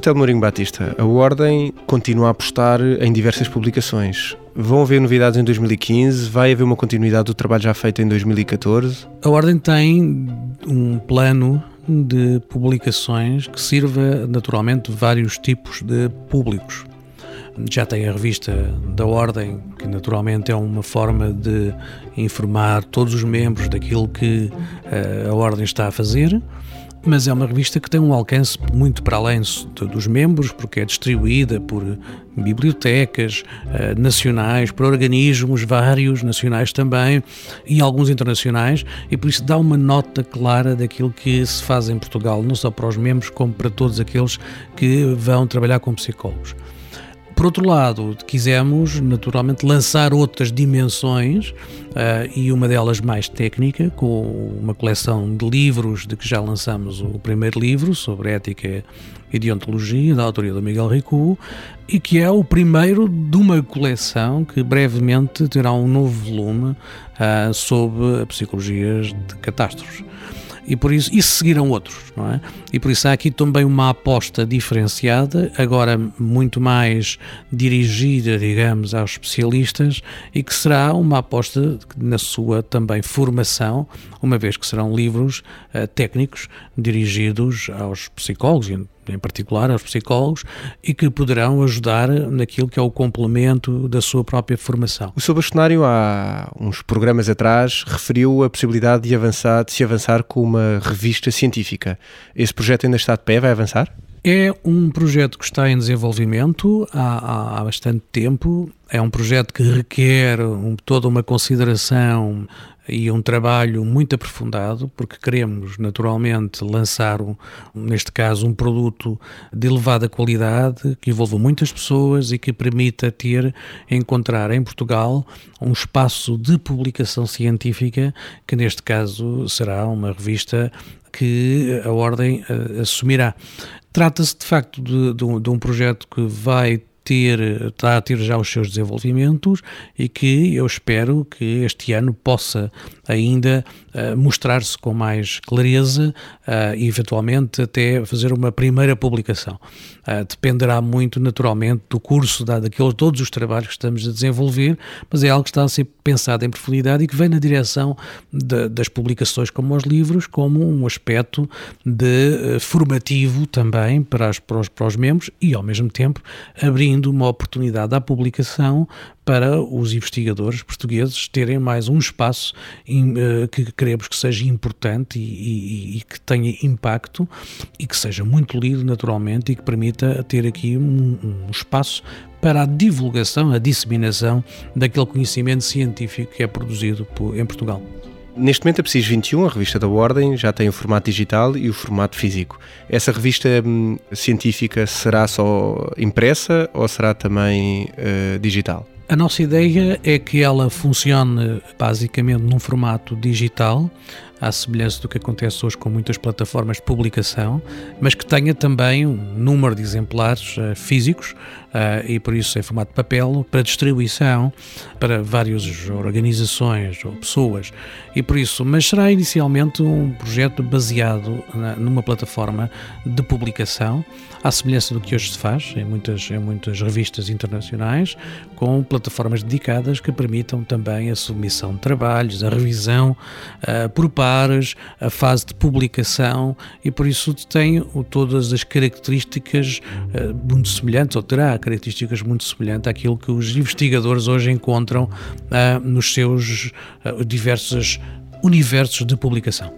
Telmo Mourinho Batista, a Ordem continua a apostar em diversas publicações. Vão haver novidades em 2015? Vai haver uma continuidade do trabalho já feito em 2014? A Ordem tem um plano de publicações que sirva naturalmente vários tipos de públicos. Já tem a revista da Ordem, que naturalmente é uma forma de informar todos os membros daquilo que eh, a Ordem está a fazer mas é uma revista que tem um alcance muito para além dos membros, porque é distribuída por bibliotecas uh, nacionais, por organismos vários, nacionais também, e alguns internacionais, e por isso dá uma nota clara daquilo que se faz em Portugal, não só para os membros, como para todos aqueles que vão trabalhar com psicólogos. Por outro lado, quisemos naturalmente lançar outras dimensões uh, e uma delas mais técnica, com uma coleção de livros de que já lançamos o primeiro livro sobre ética e deontologia, da autoria do Miguel Ricu, e que é o primeiro de uma coleção que brevemente terá um novo volume uh, sobre psicologias de catástrofes e por isso, e seguirão outros, não é? E por isso há aqui também uma aposta diferenciada, agora muito mais dirigida, digamos, aos especialistas e que será uma aposta na sua também formação, uma vez que serão livros uh, técnicos dirigidos aos psicólogos, em particular aos psicólogos, e que poderão ajudar naquilo que é o complemento da sua própria formação. O seu bastonário, há uns programas atrás, referiu a possibilidade de, avançar, de se avançar com uma revista científica. Esse projeto ainda está de pé? Vai avançar? É um projeto que está em desenvolvimento há, há bastante tempo. É um projeto que requer um, toda uma consideração e um trabalho muito aprofundado, porque queremos naturalmente lançar, um, neste caso, um produto de elevada qualidade, que envolva muitas pessoas e que permita ter, encontrar em Portugal um espaço de publicação científica, que neste caso será uma revista que a Ordem uh, assumirá. Trata-se de facto de, de, um, de um projeto que vai ter, está a ter já os seus desenvolvimentos e que eu espero que este ano possa ainda uh, mostrar-se com mais clareza uh, e eventualmente até fazer uma primeira publicação. Uh, dependerá muito naturalmente do curso, da, daqueles todos os trabalhos que estamos a desenvolver, mas é algo que está a ser pensado em profundidade e que vem na direção de, das publicações como os livros, como um aspecto de formativo também para, as, para, os, para os membros e ao mesmo tempo abrindo uma oportunidade à publicação para os investigadores portugueses terem mais um espaço que queremos que seja importante e, e, e, que tenha impacto e que seja muito lido naturalmente e que permita ter aqui um, um espaço para a divulgação, a disseminação daquele conhecimento científico que é produzido em Portugal. Neste momento, a Preciso 21, a revista da Ordem, já tem o formato digital e o formato físico. Essa revista hum, científica será só impressa ou será também uh, digital? A nossa ideia é que ela funcione basicamente num formato digital, à semelhança do que acontece hoje com muitas plataformas de publicação, mas que tenha também um número de exemplares uh, físicos uh, e por isso em formato de papel para distribuição para várias organizações ou pessoas. E por isso, mas será inicialmente um projeto baseado na, numa plataforma de publicação à semelhança do que hoje se faz em muitas, em muitas revistas internacionais, com plataformas dedicadas que permitam também a submissão de trabalhos, a revisão uh, por pares, a fase de publicação e por isso tem todas as características uh, muito semelhantes, ou terá características muito semelhantes àquilo que os investigadores hoje encontram uh, nos seus diversos universos de publicação.